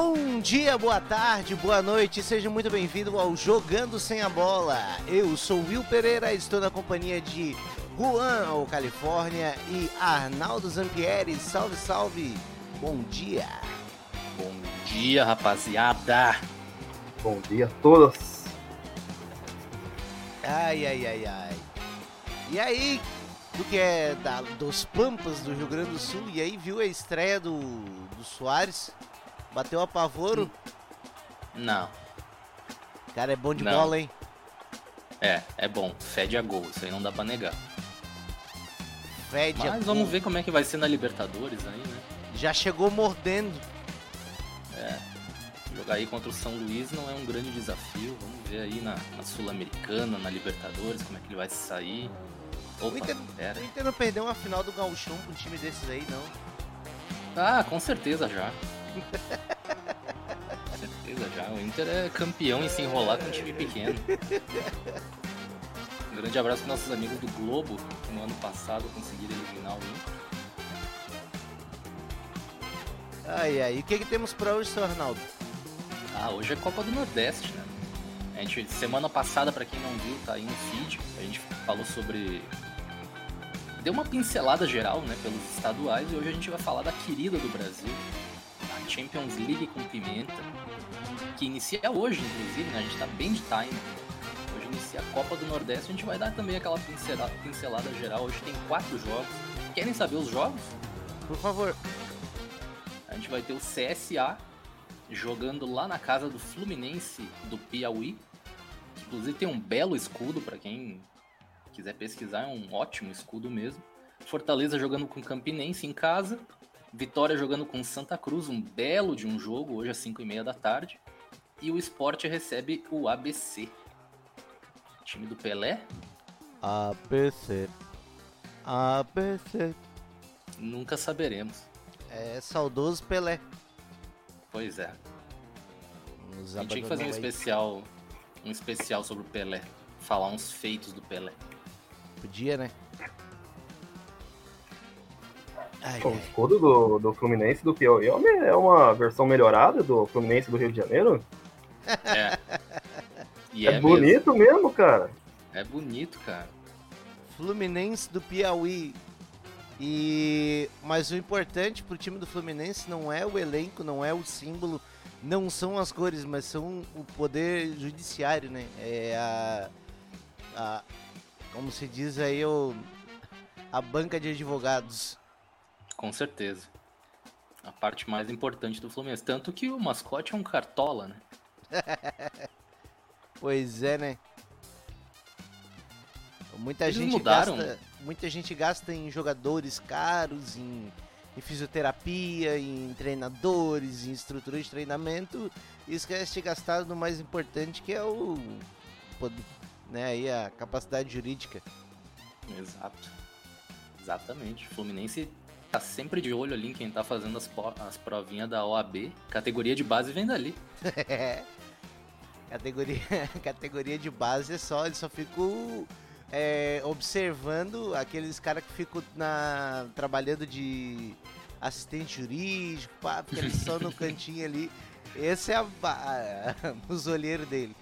Bom dia, boa tarde, boa noite, seja muito bem-vindo ao Jogando Sem a Bola. Eu sou Will Pereira, estou na companhia de Juan, o Califórnia, e Arnaldo Zampieri. Salve, salve! Bom dia! Bom dia, rapaziada! Bom dia a todos! Ai, ai, ai, ai. E aí, tu que é da, dos Pampas do Rio Grande do Sul, e aí viu a estreia do, do Soares? Bateu a pavoro? Não. Cara, é bom de Não. bola, hein? É, é bom. Fede a gol, isso aí não dá pra negar. Fede a Mas gol. vamos ver como é que vai ser na Libertadores aí, né? Já chegou mordendo. Jogar aí contra o São Luís não é um grande desafio. Vamos ver aí na, na Sul-Americana, na Libertadores, como é que ele vai sair. O Opa, Inter, pera. o Inter não perdeu uma final do Gauchão pra um time desses aí, não. Ah, com certeza já. Certeza já. O Inter é campeão em se enrolar com um time pequeno. Um grande abraço para nossos amigos do Globo, que no ano passado conseguiram eliminar o Inter. Ai, ai. E o que, que temos pra hoje, seu Arnaldo? Ah, hoje é Copa do Nordeste, né? A gente, semana passada, pra quem não viu, tá aí no feed, a gente falou sobre. Deu uma pincelada geral, né, pelos estaduais, e hoje a gente vai falar da querida do Brasil, Champions League com Pimenta, que inicia hoje, inclusive, né? A gente tá bem de time. Hoje inicia a Copa do Nordeste, a gente vai dar também aquela pincelada, pincelada geral. Hoje tem quatro jogos. Querem saber os jogos? Por favor. A gente vai ter o CSA jogando lá na casa do Fluminense do Piauí. Inclusive tem um belo escudo para quem quiser pesquisar, é um ótimo escudo mesmo. Fortaleza jogando com Campinense em casa. Vitória jogando com Santa Cruz, um belo de um jogo, hoje às 5 e meia da tarde. E o Sport recebe o ABC. Time do Pelé? ABC. ABC. Nunca saberemos. É saudoso Pelé. Pois é. Nos A gente tinha que fazer um aí. especial, um especial sobre o Pelé. Falar uns feitos do Pelé. Podia, né? Ai, O escudo do, do Fluminense do Piauí é uma- versão melhorada do Fluminense do Rio de Janeiro? É. E É, é, mesmo. bonito mesmo, cara. É bonito, cara. Fluminense do Piauí. E mas o importante pro time do Fluminense não é o elenco, não é o símbolo, não são as cores, mas são o poder judiciário, né? É a, a como se diz aí o a banca de advogados. Com certeza. A parte mais importante do Fluminense. Tanto que o mascote é um cartola, né? Pois é, né? Muita Eles gente mudaram. gasta, muita gente gasta em jogadores caros, em, em fisioterapia, em treinadores, em estrutura de treinamento, e esquece de gastar no mais importante que é o né, aí a capacidade jurídica. Exato. Exatamente. O Fluminense tá sempre de olho ali em quem tá fazendo as, as provinhas da OAB. Categoria de base vem dali. categoria, categoria de base é só, eles só ficam é, observando aqueles caras que ficam na, trabalhando de assistente jurídico, pá, fica ali só no cantinho ali. Esse é a, ba- os olheiros dele.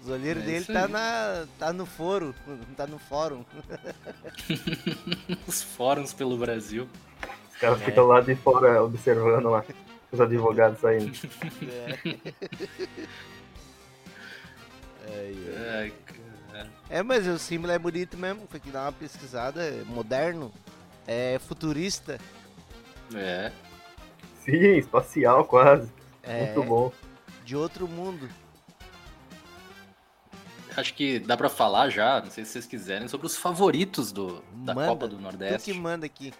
Os olheiros É dele tá, na, tá no foro, tá no fórum. Os fóruns pelo Brasil. Os caras É. ficam lá de fora observando lá os advogados saindo. É. Cara. É, mas o símbolo é bonito mesmo, foi que dá uma pesquisada, é moderno, é futurista. É. Sim, espacial quase. É, Muito bom. de outro mundo. Acho que dá pra falar já, não sei se vocês quiserem, sobre os favoritos do, da Manda, Copa do Tu Nordeste. que manda aqui.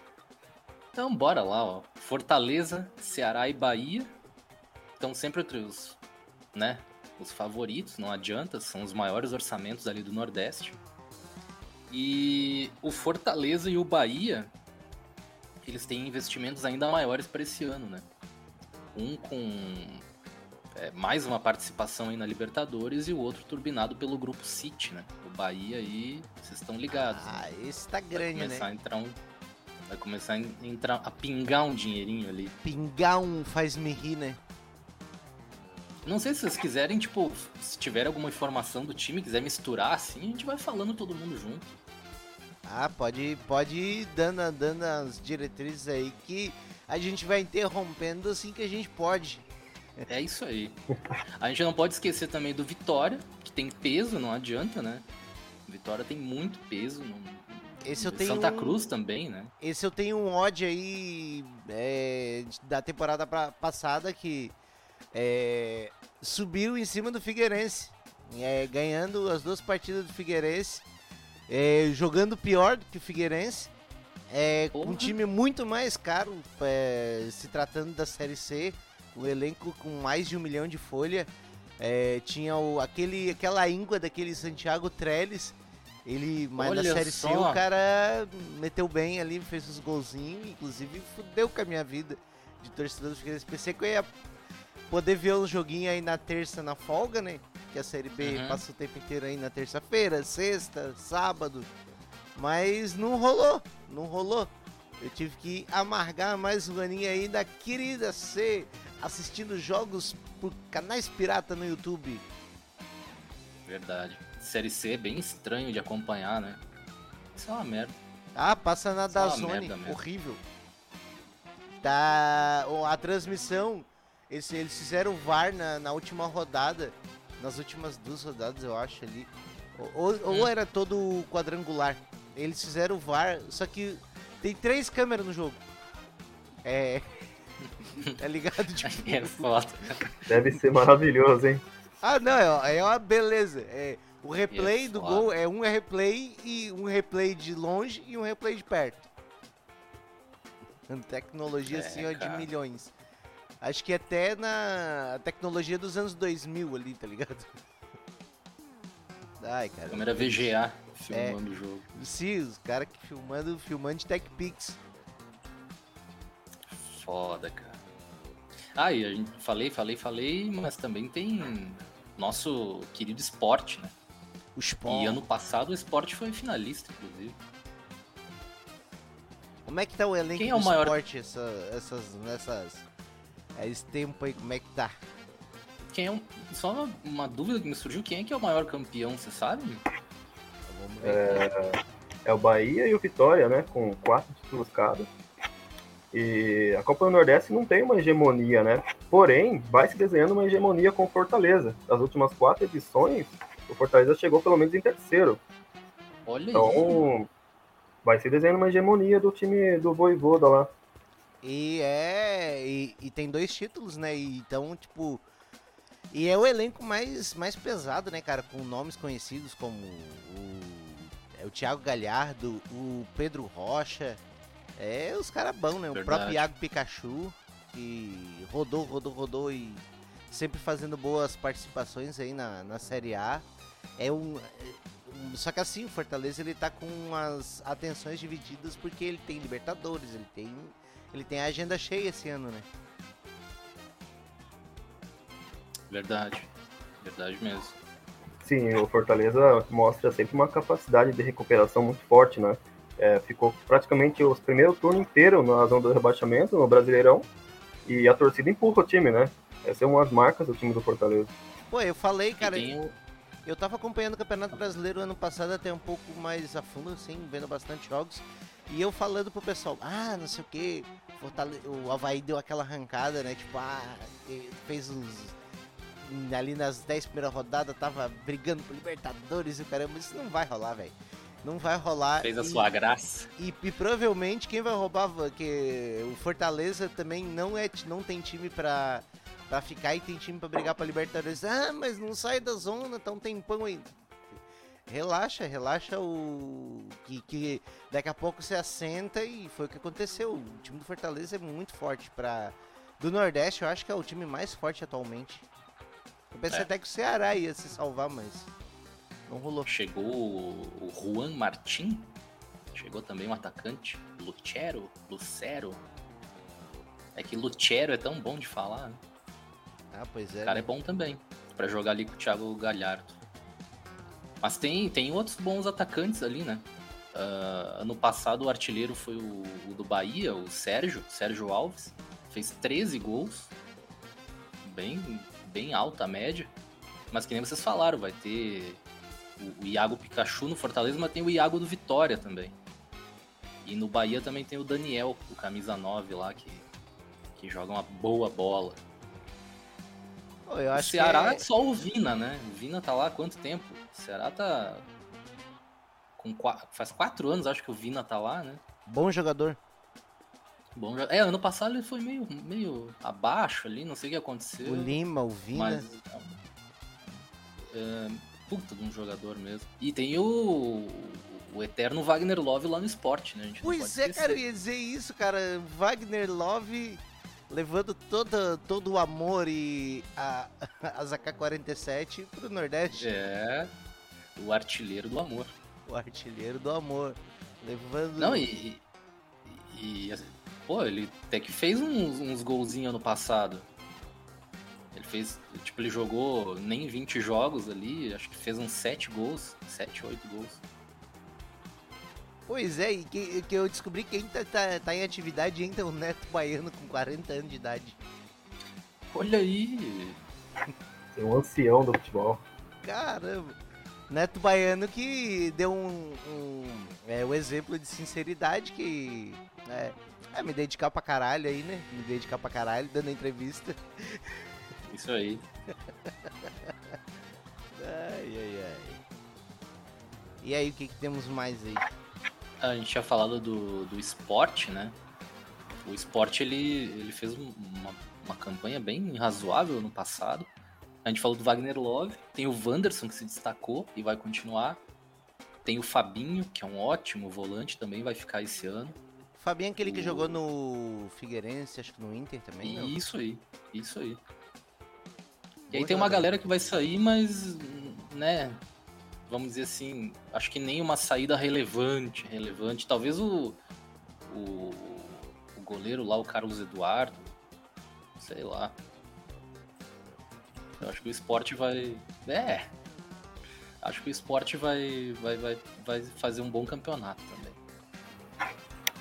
Então, bora lá, ó. Fortaleza, Ceará e Bahia estão sempre entre os, né, os favoritos, não adianta, são os maiores orçamentos ali do Nordeste. E o Fortaleza e o Bahia, eles têm investimentos ainda maiores para esse ano, né? Um com é, mais uma participação aí na Libertadores e o outro turbinado pelo grupo City, né? O Bahia aí, vocês estão ligados. né? Ah, esse tá Vai grande, começar né? a entrar um. Vai começar a entrar a pingar um dinheirinho ali. Pingar um faz-me rir, né? Não sei se vocês quiserem, tipo, se tiver alguma informação do time, quiser misturar assim, a gente vai falando todo mundo junto. Ah, pode, pode ir dando, dando as diretrizes aí que a gente vai interrompendo assim que a gente pode. É isso aí. A gente não pode esquecer também do Vitória, que tem peso, não adianta, né? Vitória tem muito peso. No... Esse eu tenho Santa um- Cruz também, né? Esse eu tenho um odd aí é, da temporada pra- passada que é, subiu em cima do Figueirense, é, ganhando as duas partidas do Figueirense, é, jogando pior do que o Figueirense, é, com um time muito mais caro, é, se tratando da Série C, um elenco com mais de um milhão de folha. tinha o, aquele, aquela íngua daquele Santiago Trellis. Ele, mas Olha na Série C só. o cara meteu bem ali, fez os golzinhos, inclusive fudeu com a minha vida de torcedor do Figueirense. Pensei que eu ia poder ver um joguinho aí na terça na folga, né? Que a Série B Uhum. passa o tempo inteiro aí na terça-feira, sexta, sábado. Mas não rolou, não rolou. Eu tive que amargar mais um aninho aí da querida C, assistindo jogos por canais pirata no YouTube. Verdade. Série C é bem estranho de acompanhar, né? Isso é uma merda. Ah, passa na Isso é merda mesmo. horrível. Tá, a transmissão, eles, eles fizeram o VAR na, na última rodada, nas últimas duas rodadas, eu acho ali. Ou, ou- ou Hum. era todo quadrangular. Eles fizeram o VAR, só que tem três câmeras no jogo. É. tá ligado? Tipo, É foda. Deve ser maravilhoso, hein? Ah, não, é, é uma beleza. É, o replay É do foda. gol é um replay e um replay de longe e um replay de perto. Tecnologia É, assim, ó, de milhões. Acho que até na tecnologia dos anos 2000 ali, tá ligado? Ai, cara. Câmera VGA É. filmando o jogo. Sim, os caras que filmando, filmando de TechPix. Foda, cara. Ah, e a gente falei, falei, falei, mas também tem nosso querido esporte, né? O E Spawn. ano passado o esporte foi finalista, inclusive. Como é que tá o elenco Quem é do o maior- esporte essa, essas, nessas... é, Esse tempo aí, como é que tá? Quem é um... Só uma, uma dúvida que me surgiu, quem é que é o maior campeão, você sabe? Vamos ver. É o Bahia e o Vitória, né? Com quatro títulos cada. E a Copa do Nordeste não tem uma hegemonia, né? Porém, vai se desenhando uma hegemonia com o Fortaleza. Das últimas quatro edições, o Fortaleza chegou pelo menos em terceiro. Olha. Então, vai se desenhando uma hegemonia do time do Voivoda lá. E é. E, e tem dois títulos, né? E, então, tipo. E é o elenco mais, mais pesado, né, cara? Com nomes conhecidos como o, é o Thiago Galhardo, o Pedro Rocha. É os caras bons, né? O Verdade. próprio Iago Pikachu, que rodou, rodou, rodou e sempre fazendo boas participações aí na, na Série A. É um, é um- Só que assim, o Fortaleza ele tá com as atenções divididas porque ele tem Libertadores, ele tem ele tem a agenda cheia esse ano, né? Verdade. Verdade mesmo. Sim, o Fortaleza mostra sempre uma capacidade de recuperação muito forte, né? É, ficou praticamente os primeiros turnos inteiros na zona do rebaixamento, no Brasileirão, e a torcida empurra o time, né? Essa é uma das marcas do time do Fortaleza. Pô, eu falei, cara, e o... eu tava acompanhando o Campeonato Brasileiro ano passado até um pouco mais a fundo, assim, vendo bastante jogos. E eu falando pro pessoal, ah, não sei o que, o Havaí deu aquela arrancada, né? Tipo, ah, fez uns. Ali nas 10 primeiras rodadas, tava brigando por Libertadores e o caramba, isso não vai rolar, velho. Não vai rolar. fez a e- sua graça. E, e provavelmente quem vai roubar que o Fortaleza também não é não tem time pra, pra ficar e tem time pra brigar pra Libertadores. Ah, mas não sai da zona, tá um tempão ainda. Relaxa, relaxa o que, que daqui a pouco você assenta e foi o que aconteceu. O time do Fortaleza é muito forte para do Nordeste, eu acho que é o time mais forte atualmente. Eu pensei É. até que o Ceará ia se salvar, mas não rolou. Chegou o Juan Martin. Chegou também um atacante. Lucero. Lucero. É que Lucero é tão bom de falar. né? Ah, pois é. O cara é bom também. Pra jogar ali com o Thiago Galhardo. Mas tem, tem outros bons atacantes ali, né? Ah, ano passado o artilheiro foi o, o do Bahia, o Sérgio, Sérgio Alves. Fez 13 gols. Bem, bem alta a média. Mas que nem vocês falaram, vai ter o, o Iago Pikachu no Fortaleza, mas tem o Iago do Vitória também. E no Bahia também tem o Daniel, o camisa 9 lá, que, que joga uma boa bola. Eu O Ceará é só o Vina, né? O Vina tá lá há quanto tempo? O Ceará tá. Com qua- Faz quatro anos, acho que o Vina tá lá, né? bom jogador. Bom, é, ano passado ele foi meio, meio abaixo ali, não sei o que aconteceu. O Lima, o Vina. Mas. É, puta de um jogador mesmo. E tem o. O eterno Wagner Love lá no esporte, né? A Pois é, cara, eu ia dizer isso, cara. Wagner Love levando toda, todo o amor e a, as AK-47 pro Nordeste. É. O artilheiro do amor. O artilheiro do amor. Levando. Não, e. E. e, assim, pô, ele até que fez uns, uns golzinhos ano passado. Ele fez. Tipo, ele jogou nem 20 jogos ali, acho que fez uns 7 gols. 7, 8 gols. Pois é, e que, que eu descobri que quem tá, tá, em atividade ainda é o Neto Baiano com 40 anos de idade. Olha aí! Tem um ancião do futebol. Caramba! Neto Baiano que deu um, um é, o exemplo de sinceridade que é, é, me dedicar pra caralho aí, né? Me dedicar pra caralho, dando entrevista. Isso aí. Ai, ai, ai. E aí, o que, que temos mais aí? A gente tinha falado do, do esporte, né? O esporte ele, ele fez um- uma, uma campanha bem razoável no passado. A gente falou do Wagner Love, tem o Wanderson que se destacou e vai continuar. Tem o Fabinho, que é um ótimo volante, também vai ficar esse ano. Fabinho é aquele que O- jogou no Figueirense, acho que no Inter também, não? Isso aí, isso aí. E aí tem uma galera que vai sair, mas, né, vamos dizer assim, acho que nem uma saída relevante, relevante. Talvez o, o, o goleiro lá, o Carlos Eduardo, sei lá. Eu acho que o esporte vai. É. Acho que o esporte vai, vai, vai, vai fazer um bom campeonato também.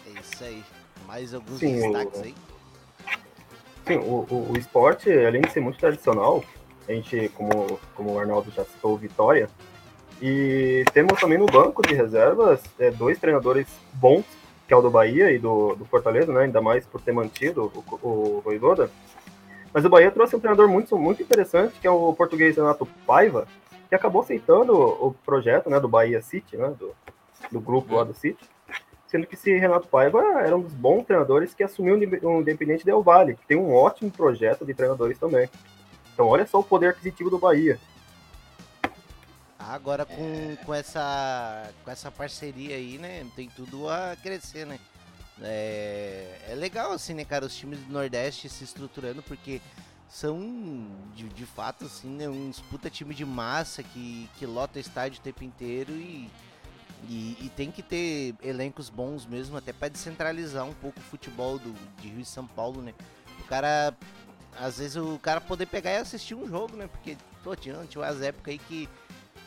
É isso aí. Mais alguns Sim, o- destaques aí? Sim, o, o, o esporte, além de ser muito tradicional, a gente, como, como o Arnaldo já citou, Vitória, e temos também no banco de reservas é, dois treinadores bons, que é o do Bahia e do, do Fortaleza, né, ainda mais por ter mantido o, o Voivoda. Mas o Bahia trouxe um treinador muito, muito interessante, que é o português Renato Paiva, que acabou aceitando o projeto né, do Bahia City, né, do, do grupo lá do City, sendo que esse Renato Paiva era um dos bons treinadores que assumiu o Independente Del Valle, que tem um ótimo projeto de treinadores também. Então olha só o poder aquisitivo do Bahia. Ah, Agora com, com, essa, com essa parceria aí, né? Tem tudo a crescer, né? É, é legal, assim, né, cara? Os times do Nordeste se estruturando, porque são, de, de fato, assim, né? Uns puta time de massa que, que lota estádio o tempo inteiro e, e, e tem que ter elencos bons mesmo, até pra descentralizar um pouco o futebol do, de Rio e São Paulo, né? O cara, às vezes, o cara poder pegar e assistir um jogo, né? Porque, pô, tinha umas épocas aí que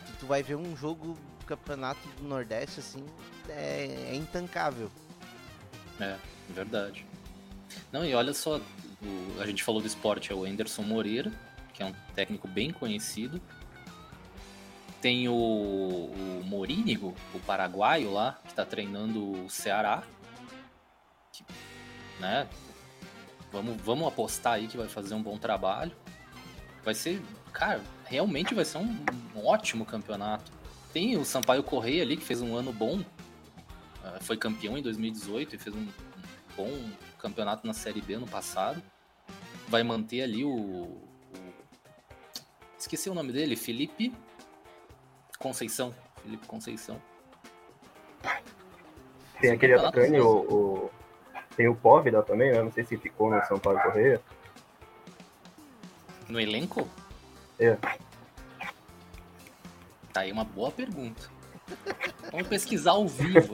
que tu vai ver um jogo do campeonato do Nordeste, assim, é, é intancável. É, verdade. Não, e olha só, o- a gente falou do esporte, é o Anderson Moreira, que é um técnico bem conhecido. Tem o, o Morínigo, o paraguaio lá, que tá treinando o Ceará. Que, né? Vamos, vamos apostar aí que vai fazer um bom trabalho. Vai ser, cara, realmente vai ser um, um ótimo campeonato. Tem o Sampaio Correia ali, que fez um ano bom, ah, foi campeão em 2018 e fez um, bom campeonato na Série B no passado. Vai manter ali o, o- Esqueci o nome dele, Felipe Conceição. Felipe Conceição. Tem aquele atacante, o- tem o Póvida também, né? Não sei se ficou no São Paulo Correia. No elenco? É. Tá aí uma boa pergunta. Vamos pesquisar ao vivo.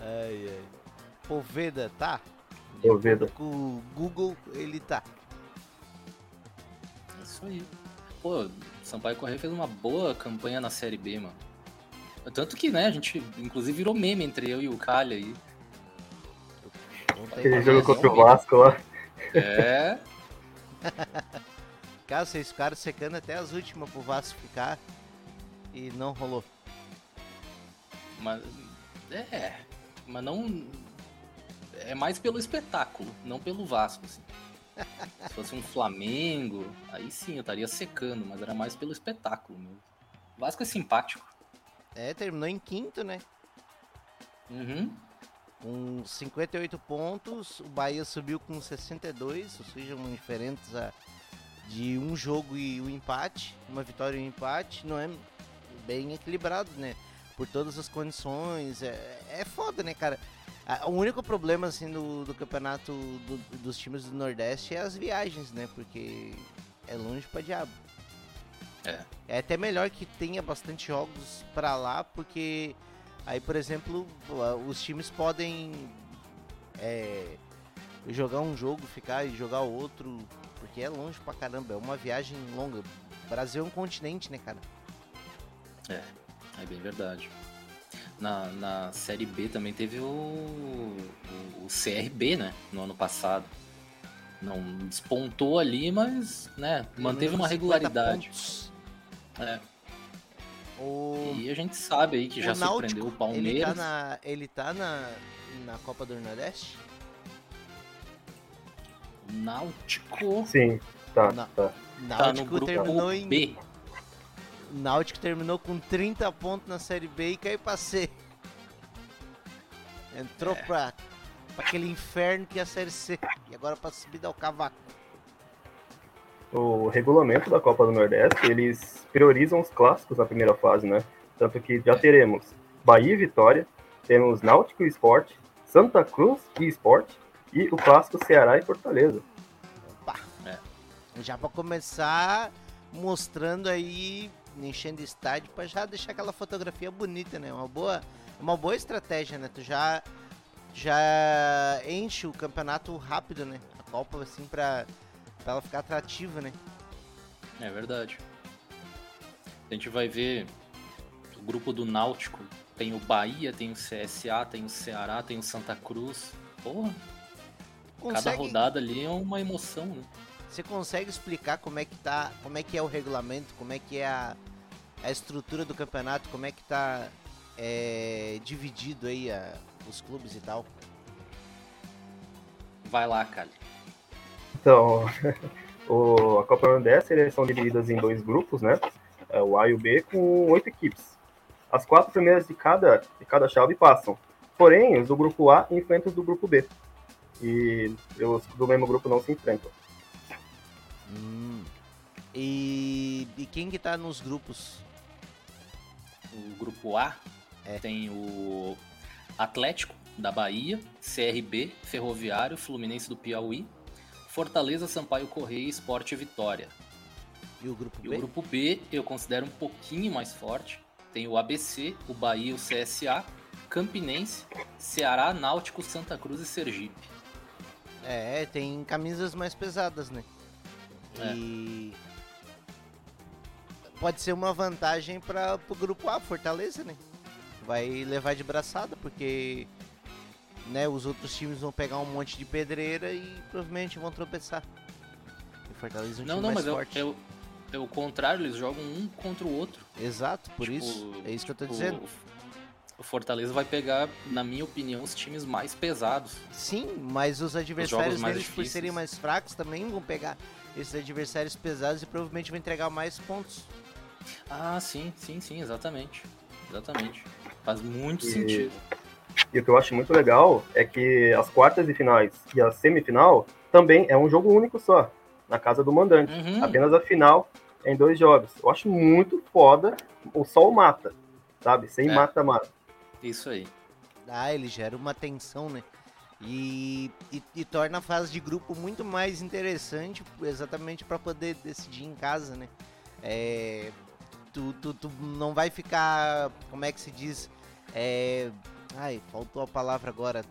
Ai, ai. Poveda, tá? Poveda. Com o Google, ele tá. É Isso aí. Pô, Sampaio Correia fez uma boa campanha na Série B, mano. Tanto que, né, a gente inclusive virou meme entre eu e o Calha aí. Tem Aquele jogo contra o. Vasco lá. É. Cara, vocês ficaram secando até as últimas pro Vasco ficar e não rolou. Mas. É. Mas não. É mais pelo espetáculo, não pelo Vasco, assim. Se fosse um Flamengo, aí sim eu estaria secando, mas era mais pelo espetáculo mesmo. O Vasco é simpático. É, terminou em quinto, né? Uhum. Com 58 pontos, o Bahia subiu com 62, ou seja, uma diferença de um jogo e um empate, uma vitória e um empate, não é bem equilibrado, né? Por todas as condições, é, é foda, né, cara? O único problema, assim, do, do campeonato do, dos times do Nordeste é as viagens, né? Porque é longe pra diabo. É. É até melhor que tenha bastante jogos pra lá, porque aí, por exemplo, os times podem é, jogar um jogo, ficar e jogar outro, porque é longe pra caramba, é uma viagem longa. O Brasil é um continente, né, cara? É, é bem verdade. Na, na Série B também teve o, o, o CRB, né, no ano passado. Não despontou ali, mas, né, manteve uma regularidade. É. O... E a gente sabe aí que já Náutico, surpreendeu o Palmeiras. Ele tá, na, ele tá na, na Copa do Nordeste? Náutico. Sim, tá. Na, tá. Náutico tá terminou em. B. Náutico terminou com 30 pontos na Série B e caiu pra C. Entrou é. pra, pra aquele inferno que é a Série C. E agora pra subir dar o cavaco. O regulamento da Copa do Nordeste, eles priorizam os clássicos na primeira fase, né? Tanto que já teremos Bahia e Vitória, temos Náutico e Esporte, Santa Cruz e Esporte, e o clássico Ceará e Fortaleza. Opa, é. Já para começar mostrando aí, enchendo estádio, para já deixar aquela fotografia bonita, né? Uma boa, uma boa estratégia, né? Tu já, já enche o campeonato rápido, né? A Copa, assim, para ela ficar atrativa, né? É verdade. A gente vai ver o grupo do Náutico. Tem o Bahia, tem o CSA, tem o Ceará, tem o Santa Cruz. Porra, consegue... Cada rodada ali é uma emoção, né? Você consegue explicar como é que tá, como é que é o regulamento, como é que é a, a estrutura do campeonato, como é que tá é, dividido aí a, os clubes e tal? Vai lá, Cali. Então, o, a Copa Nordeste eles são divididas em dois grupos, né? É o A e o B com oito equipes. As quatro primeiras de cada, de cada chave passam. Porém, os do grupo A enfrentam os do grupo B e os do mesmo grupo não se enfrentam. Hum. E, e quem que tá nos grupos? O grupo A é. tem o Atlético da Bahia, CRB, Ferroviário, Fluminense do Piauí, Fortaleza, Sampaio Correia, Esporte Vitória. E o grupo B? E o grupo B eu considero um pouquinho mais forte. Tem o ABC, o Bahia, o CSA, Campinense, Ceará, Náutico, Santa Cruz e Sergipe. É, tem camisas mais pesadas, né? É. E pode ser uma vantagem para o grupo A, Fortaleza, né? Vai levar de braçada, porque né, os outros times vão pegar um monte de pedreira e provavelmente vão tropeçar. E Fortaleza é um não, time não, mais mas forte. É, é, o contrário, eles jogam um contra o outro. Exato, por tipo, isso. É isso que eu tô tipo, dizendo o Fortaleza vai pegar, na minha opinião, os times mais pesados. Sim, mas os adversários os deles, por serem mais fracos, também vão pegar esses adversários pesados e provavelmente vão entregar mais pontos. Ah, sim, sim, sim, exatamente. Exatamente. Faz muito e... sentido. E o que eu acho muito legal é que as quartas e finais e a semifinal também é um jogo único só, na casa do mandante. Uhum. Apenas a final é em dois jogos. Eu acho muito foda o sol mata, sabe? Sem mata-mata. É. Isso aí. Ah, ele gera uma tensão, né? E, e, e torna a fase de grupo muito mais interessante, exatamente para poder decidir em casa, né? É, tu, tu, tu não vai ficar, como é que se diz? É, ai, faltou a palavra agora.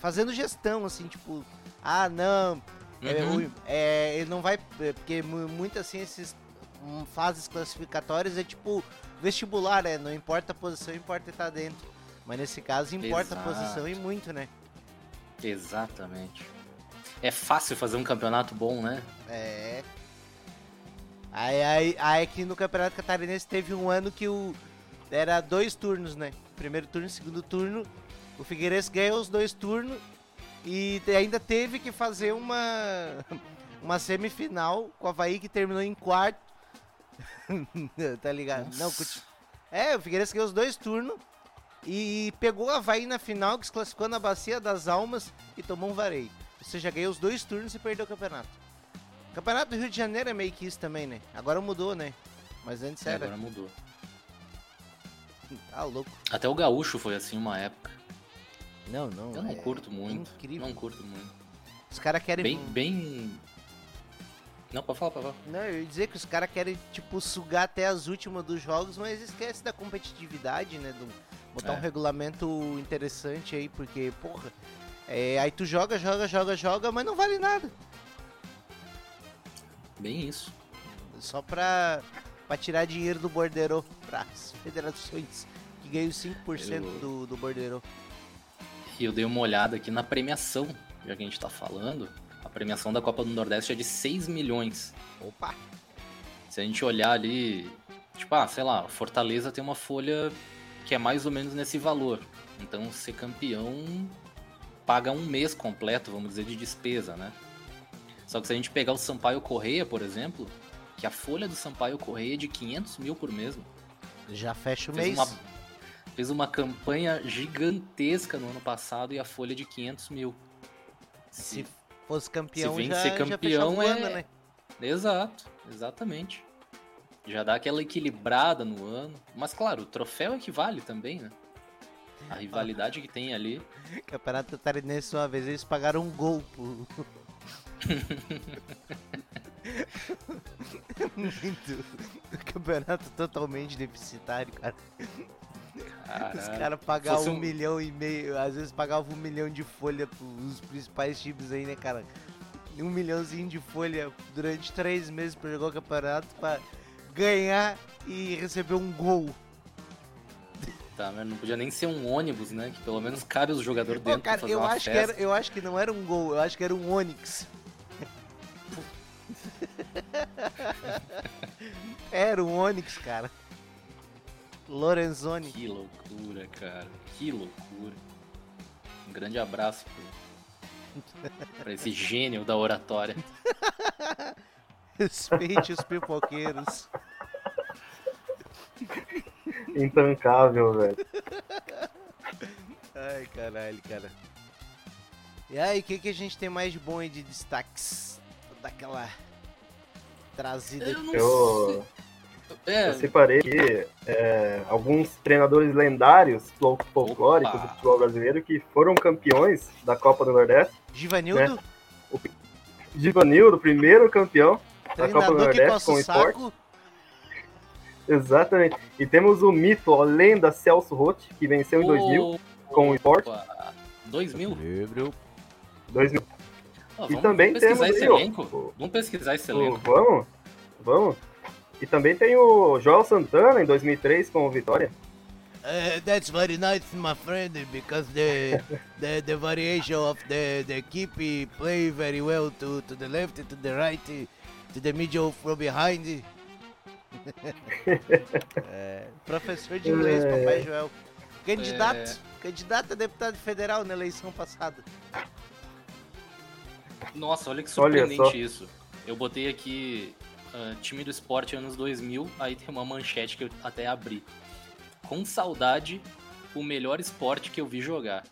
Fazendo gestão, assim, tipo, ah, não, é uhum. é, ele não vai, é, porque muito assim, esses hum, fases classificatórias é tipo vestibular, é, não importa a posição, importa estar dentro. Mas nesse caso importa Exato. a posição e muito, né? Exatamente. É fácil fazer um campeonato bom, né? É. Aí, aí, aí aqui no Campeonato Catarinense teve um ano que o. Era dois turnos, né? Primeiro turno, segundo turno. O Figueirense ganhou os dois turnos e ainda teve que fazer uma. Uma semifinal com o Havaí que terminou em quarto. tá ligado? Não, Nossa. conti- É, o Figueirense ganhou os dois turnos e pegou o Havaí na final, que se classificou na Bacia das Almas e tomou um vareio. Ou seja, ganhou os dois turnos e perdeu o campeonato. O campeonato do Rio de Janeiro é meio que isso também, né? Agora mudou, né? Mas antes É, era. agora mudou. Ah, louco. Até o Gaúcho foi assim uma época. Não, não. Eu não é curto muito. Incrível. Não curto muito. Os caras querem. Bem, bem. Não, pode falar, pode falar. Não, eu ia dizer que os caras querem, tipo, sugar até as últimas dos jogos, mas esquece da competitividade, né? Do, botar É. um regulamento interessante aí, porque, porra. é, aí tu joga, joga, joga, joga, mas não vale nada. Bem isso. Só pra, pra tirar dinheiro do bordeiro pras federações que ganham 5% Eu- do, do bordeiro. E eu dei uma olhada aqui na premiação, já que a gente tá falando. A premiação da Copa do Nordeste é de 6 milhões. Opa! Se a gente olhar ali, tipo, ah, sei lá, Fortaleza tem uma folha que é mais ou menos nesse valor. Então, ser campeão paga um mês completo, vamos dizer, de despesa, né? Só que se a gente pegar o Sampaio Correia, por exemplo, que a folha do Sampaio Correia é de 500 mil por mês. Já fecha o Fez mês. uma, fez uma campanha gigantesca no ano passado e a folha é de 500 mil. Se fosse campeão, vem já, ser já campeão, o é- ano, né? Exato, exatamente. Já dá aquela equilibrada no ano. Mas claro, o troféu equivale também, né? A rivalidade que tem ali. Campeonato Catarinense uma vez eles pagaram um gol pro. Muito. Campeonato totalmente deficitário, cara. Os caras pagavam um um- milhão e meio, às vezes pagavam um milhão de folha pros principais times aí, né, cara? Um milhãozinho de folha durante três meses pra jogar o campeonato pra ganhar e receber um gol. Tá, mas não podia nem ser um ônibus, né? Que pelo menos cabe os jogadores Pô, dentro cara, pra fazer eu acho, que festa. era, eu acho que não era um gol, eu acho que era um Onix. Era um Onix, cara. Lorenzoni. Que loucura, cara. Que loucura. Um grande abraço pro... pra esse gênio da oratória. Respeite os pipoqueiros. Intancável, velho. Ai, caralho, cara. E aí, o que, que a gente tem mais de bom aí de destaques? Daquela trazida. Eu não Eu. É, eu separei aqui é, alguns treinadores lendários fol- folclóricos Opa. do futebol brasileiro que foram campeões da Copa do Nordeste. Givanildo, Givanildo, primeiro campeão da Copa do treinador Nordeste com o o esporte. Exatamente. E temos o mito, a lenda Celso Rotti, que venceu em 2000 com o esporte. Opa, 2000? 2000. Ó, E vamos também pesquisar temos esse aí, ó, o- Vamos pesquisar esse O- elenco. vamos? Vamos? E também tem o João Santana em 2003 com o Vitória. Uh, that's very nice, my friend, because the the, the variation of the, the keep play very well to, to the left, to the right, to the middle from behind. É, professor de inglês, É. papai Joel. Candidato, É. candidato a deputado federal na eleição passada. Nossa, olha que Olha surpreendente só. isso. Eu botei aqui ah, time do esporte anos 2000, aí tem uma manchete que eu até abri. Com saudade, o melhor esporte que eu vi jogar.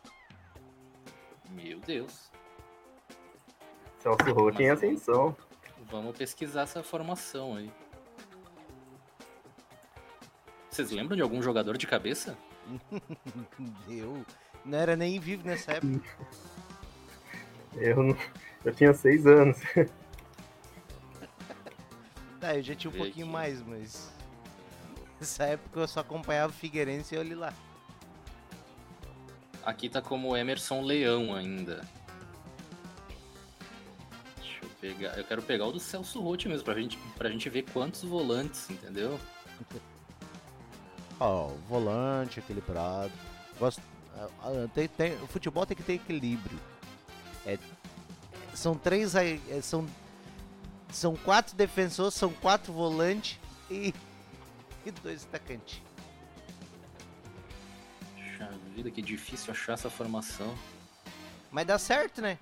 Meu Deus. Celso Rotti em Mas- ascensão. Vamos pesquisar essa formação aí. Vocês lembram de algum jogador de cabeça? Eu não era nem vivo nessa época. Eu, não- eu tinha seis anos. Tá, eu já tinha um pouquinho aqui. mais, mas. Nessa época eu só acompanhava o Figueirense e olhe lá. Aqui tá como Emerson Leão ainda. Deixa eu pegar. Eu quero pegar o do Celso Rotti mesmo, pra gente, pra gente ver quantos volantes, entendeu? Ó, volante equilibrado. Gosto. ah, ah, tem- tem- o futebol tem que ter equilíbrio. É, são três. aí- é, são São quatro defensores, são quatro volantes e, e dois atacantes. Puxa vida, que difícil achar essa formação. Mas dá certo, né?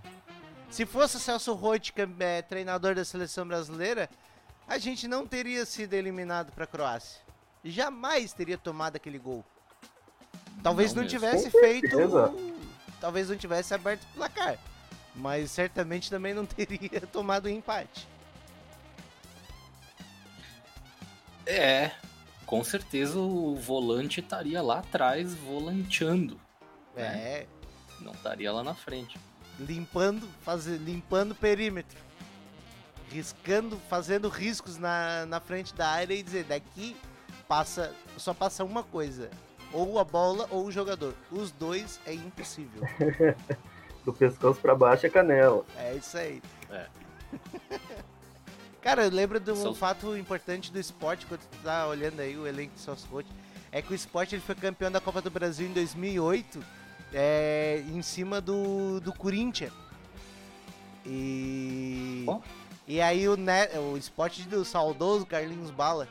Se fosse o Celso Roth, é, treinador da seleção brasileira, a gente não teria sido eliminado para a Croácia. Jamais teria tomado aquele gol. Talvez não, não tivesse feito. Talvez não tivesse aberto o placar. Mas certamente também não teria tomado um empate. É, com certeza o volante estaria lá atrás volanteando. Né? É. Né? Não estaria lá na frente. Limpando, fazer, limpando o perímetro. Riscando, fazendo riscos na, na frente da área e dizer, daqui passa, só passa uma coisa. Ou a bola ou o jogador. Os dois é impossível. Do pescoço para baixo é canela. É isso aí. É. Cara, eu lembro de um fato importante do esporte, quando tu tá olhando aí o elenco de Celso Roth, é que o esporte ele foi campeão da Copa do Brasil em 2008, é, em cima do, do Corinthians. E. Oh. E aí o, net, o esporte do saudoso Carlinhos Bala.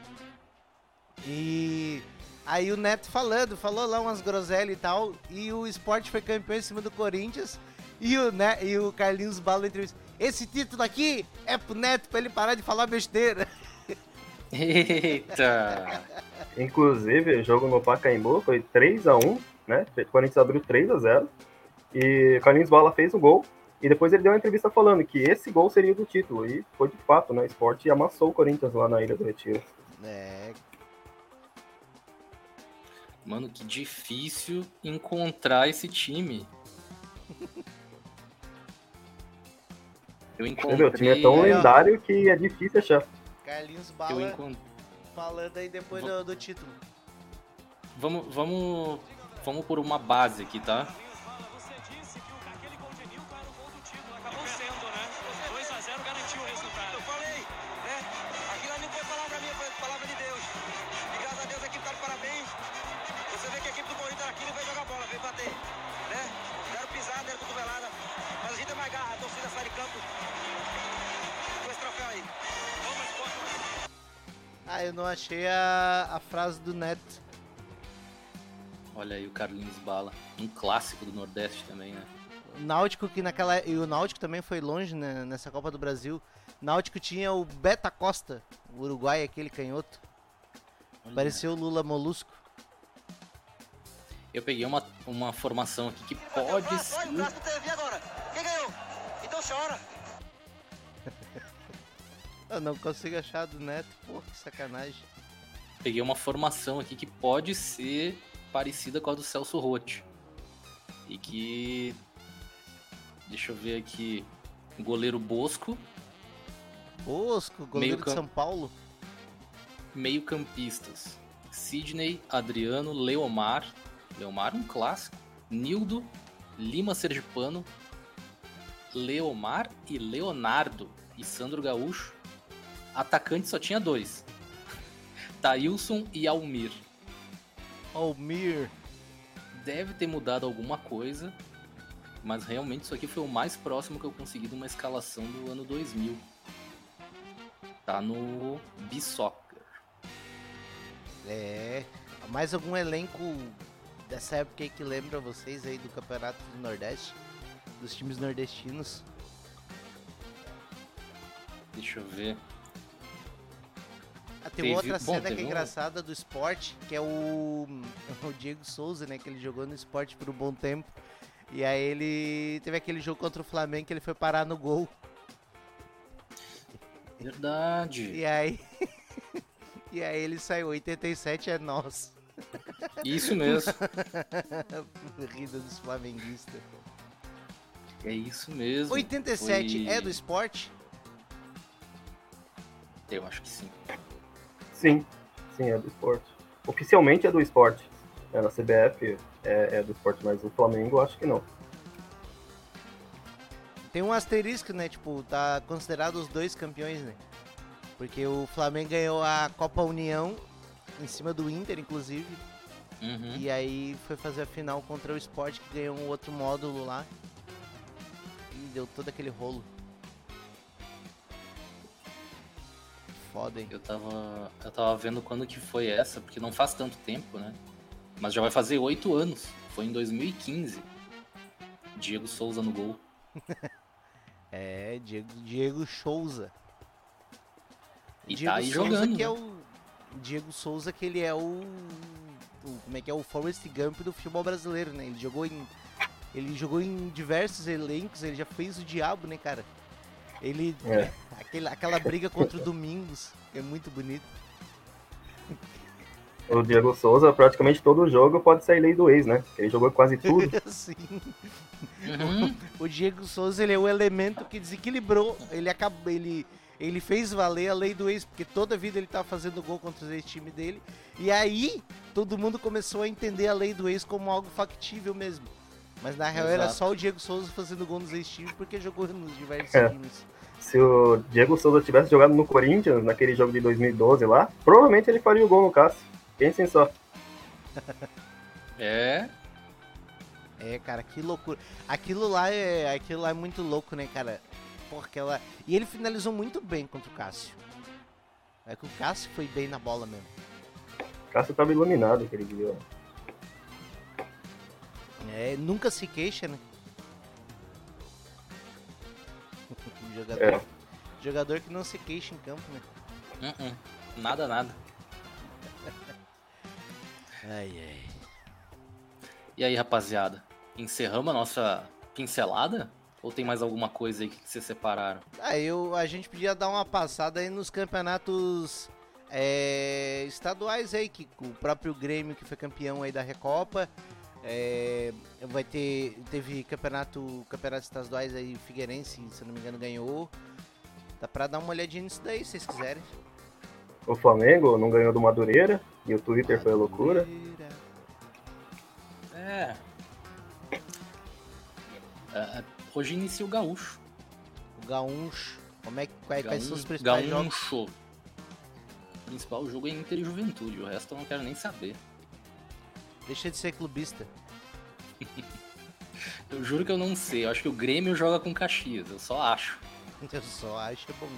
E. Aí o Neto falando, falou lá umas groselhas e tal. E o esporte foi campeão em cima do Corinthians. E o, né, e o Carlinhos Bala entrevista. Esse título aqui é pro Neto pra ele parar de falar besteira. Eita! Inclusive, o jogo no Pacaembu foi 3x1, né? O Corinthians abriu 3x0. E Carlinhos Bala fez o gol. E depois ele deu uma entrevista falando que esse gol seria do título. E foi de fato, né? O esporte amassou o Corinthians lá na Ilha do Retiro. É. Mano, que difícil encontrar esse time. Eu encontrei. O time é tão lendário que é difícil achar. Carlinhos Bala encont... falando aí depois do, do, título. Vamos, vamos, vamos por uma base aqui, tá? Ah, eu não achei a, a frase do Neto. Olha aí o Carlinhos Bala, um clássico do Nordeste também, né? O Náutico que naquela e o Náutico também foi longe né, nessa Copa do Brasil. Náutico tinha o Beta Costa, o Uruguai aquele canhoto. Olha. Parecia o Lula Molusco. Eu peguei uma, uma formação aqui que pode ser. agora. Quem ganhou? Então chora. Eu não consigo achar do Neto, pô, que sacanagem. Peguei uma formação aqui que pode ser parecida com a do Celso Rotti. E que. Deixa eu ver aqui. Goleiro Bosco. Bosco, goleiro de São Paulo. Meio campistas. Sidney, Adriano, Leomar, Leomar, um clássico. Nildo, Lima Sergipano, Leomar e Leonardo e Sandro Gaúcho. Atacante só tinha dois. Tailson e Almir. Almir. Deve ter mudado alguma coisa, mas realmente isso aqui foi o mais próximo que eu consegui de uma escalação do ano 2000. Tá no B-Soccer. É, mais algum elenco dessa época aí que lembra vocês aí do Campeonato do Nordeste, dos times nordestinos? Deixa eu ver. Ah, tem Teve... outra Bom, cena que é engraçada do esporte, que é o, o Diego Souza, né? Que ele jogou no esporte por um bom tempo. E aí ele teve aquele jogo contra o Flamengo que ele foi parar no gol. Verdade. E aí. e aí ele saiu, 87 é nosso. Isso mesmo. Rida dos flamenguistas. É isso mesmo. 87 Foi... é do esporte? Eu acho que sim. Sim, sim, é do esporte. Oficialmente é do esporte. É, na CBF é, é do esporte, mas o Flamengo acho que não. Tem um asterisco, né? Tipo, tá considerado os dois campeões, né? Porque o Flamengo ganhou a Copa União em cima do Inter, inclusive. Uhum. E aí foi fazer a final contra o Sport, que ganhou um outro módulo lá. E deu todo aquele rolo. Foda, hein? Eu tava, eu tava vendo quando que foi essa, porque não faz tanto tempo, né? Mas já vai fazer oito anos. Foi em 2015. Diego Souza no gol. É, Diego, Diego Souza. E Diego tá aí Souza jogando. que é né? o Diego Souza que ele é o, o- como é que é o Forrest Gump do futebol brasileiro, né? Ele jogou em ele jogou em diversos elencos, ele já fez o diabo, né, cara? Ele É. aquele, aquela briga contra o Domingos, é muito bonito. O Diego Souza, praticamente todo jogo pode sair lei do ex, né? Ele jogou quase tudo. Sim. Uhum. O Diego Souza, ele é o elemento que desequilibrou, ele acabou, ele ele fez valer a lei do ex, porque toda vida ele tava fazendo gol contra os ex-time dele. E aí, todo mundo começou a entender a lei do ex como algo factível mesmo. Mas na real era Exato. só o Diego Souza fazendo gol nos ex-times porque jogou nos diversos É. times. Se o Diego Souza tivesse jogado no Corinthians, naquele jogo de 2012 lá, provavelmente ele faria o gol no Cássio. Pensem só. É, É, cara, que loucura. Aquilo lá é, aquilo lá é muito louco, né, cara? Porra, aquela... E ele finalizou muito bem contra o Cássio. É que o Cássio foi bem na bola mesmo. O Cássio tava iluminado aquele dia. ó. É, nunca se queixa, né? jogador, É. jogador que não se queixa em campo, né? uh-uh. nada, nada. Ai, ai. E aí, rapaziada? Encerramos a nossa pincelada? Ou tem mais alguma coisa aí que vocês separaram? Ah, eu, a gente podia dar uma passada aí nos campeonatos é, estaduais aí, que o próprio Grêmio que foi campeão aí da Recopa. É, vai ter. Teve campeonato. Campeonatos estaduais aí, Figueirense, se não me engano, ganhou. Dá pra dar uma olhadinha nisso daí, se vocês quiserem. O Flamengo não ganhou do Madureira, e o Twitter foi a loucura. Madureira. É. É, hoje inicia o gaúcho. O Gaúcho. Como é que quais, quais são os principais jogos? gaúcho. O principal jogo é Inter e Juventude, o resto eu não quero nem saber. Deixa de ser clubista. Eu juro que eu não sei, eu acho que o Grêmio joga com Caxias, eu só acho. Eu só acho bom.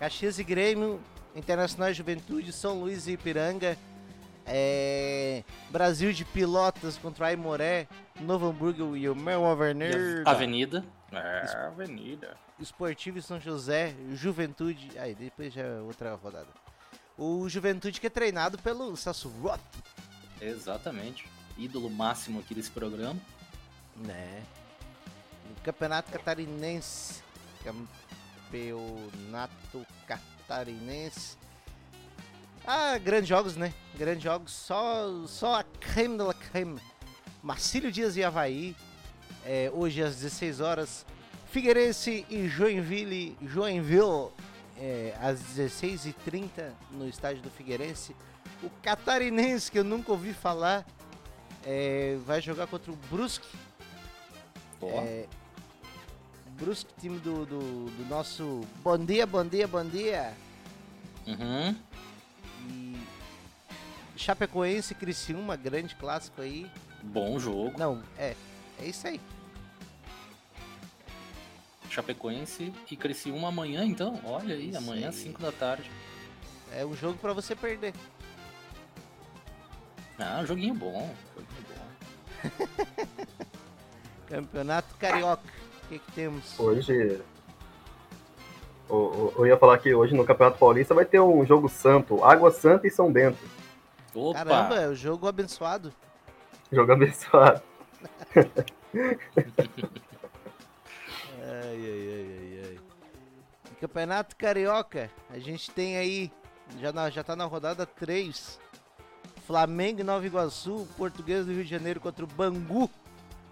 Caxias e Grêmio, Internacional e Juventude, São Luís e Ipiranga, é, Brasil de Pilotas contra Aimoré, Novo Hamburgo e o a Avenida, Avenida. É, Avenida. Esportivo e São José, Juventude, aí depois já é outra rodada. O Juventude que é treinado pelo Sassuolo, Exatamente. Ídolo máximo aqui desse programa. né? Campeonato Catarinense, Campeonato Catarinense. Ah, grandes jogos, né? Grandes jogos, só, só a creme de la creme. Marcílio Dias e Havaí, é, hoje às 16 horas. Figueirense e Joinville, Joinville, é, às 16h30 no estádio do Figueirense. O Catarinense, que eu nunca ouvi falar, é, vai jogar contra o Brusque. Ó, É, Brusque, time do, do, do nosso Bom Dia, Bom Dia, Bom Dia. Uhum. E Chapecoense Criciúma, grande clássico aí. Bom jogo. Não, é, é isso aí. Chapecoense e Criciúma amanhã, então. Olha aí, amanhã às aí. 5 da tarde. É um jogo pra você perder. Ah, um joguinho bom. Joguinho bom. Campeonato Carioca. O que, que temos? Hoje. Eu ia falar que hoje no Campeonato Paulista vai ter um jogo santo, Água Santa e São Bento. Opa! Caramba, é o jogo abençoado. Jogo abençoado. Ai, ai, ai, ai, ai. Campeonato Carioca, a gente tem aí, já, na, já tá na rodada 3. Flamengo e Nova Iguaçu, Português do Rio de Janeiro contra o Bangu.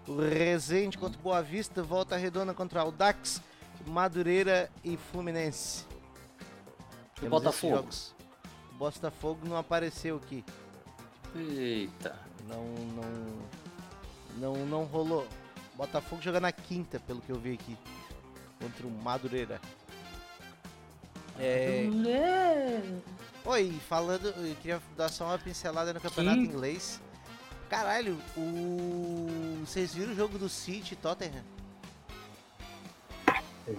O Resende contra o Boa Vista, Volta Redonda contra o Audax, Madureira e Fluminense. E Botafogo? Botafogo não apareceu aqui. Eita. Não, não, não, não rolou. Botafogo joga na quinta, pelo que eu vi aqui, contra o Madureira. É, oi, falando, eu queria dar só uma pincelada no campeonato Sim. inglês. Caralho, o vocês viram o jogo do City e Tottenham?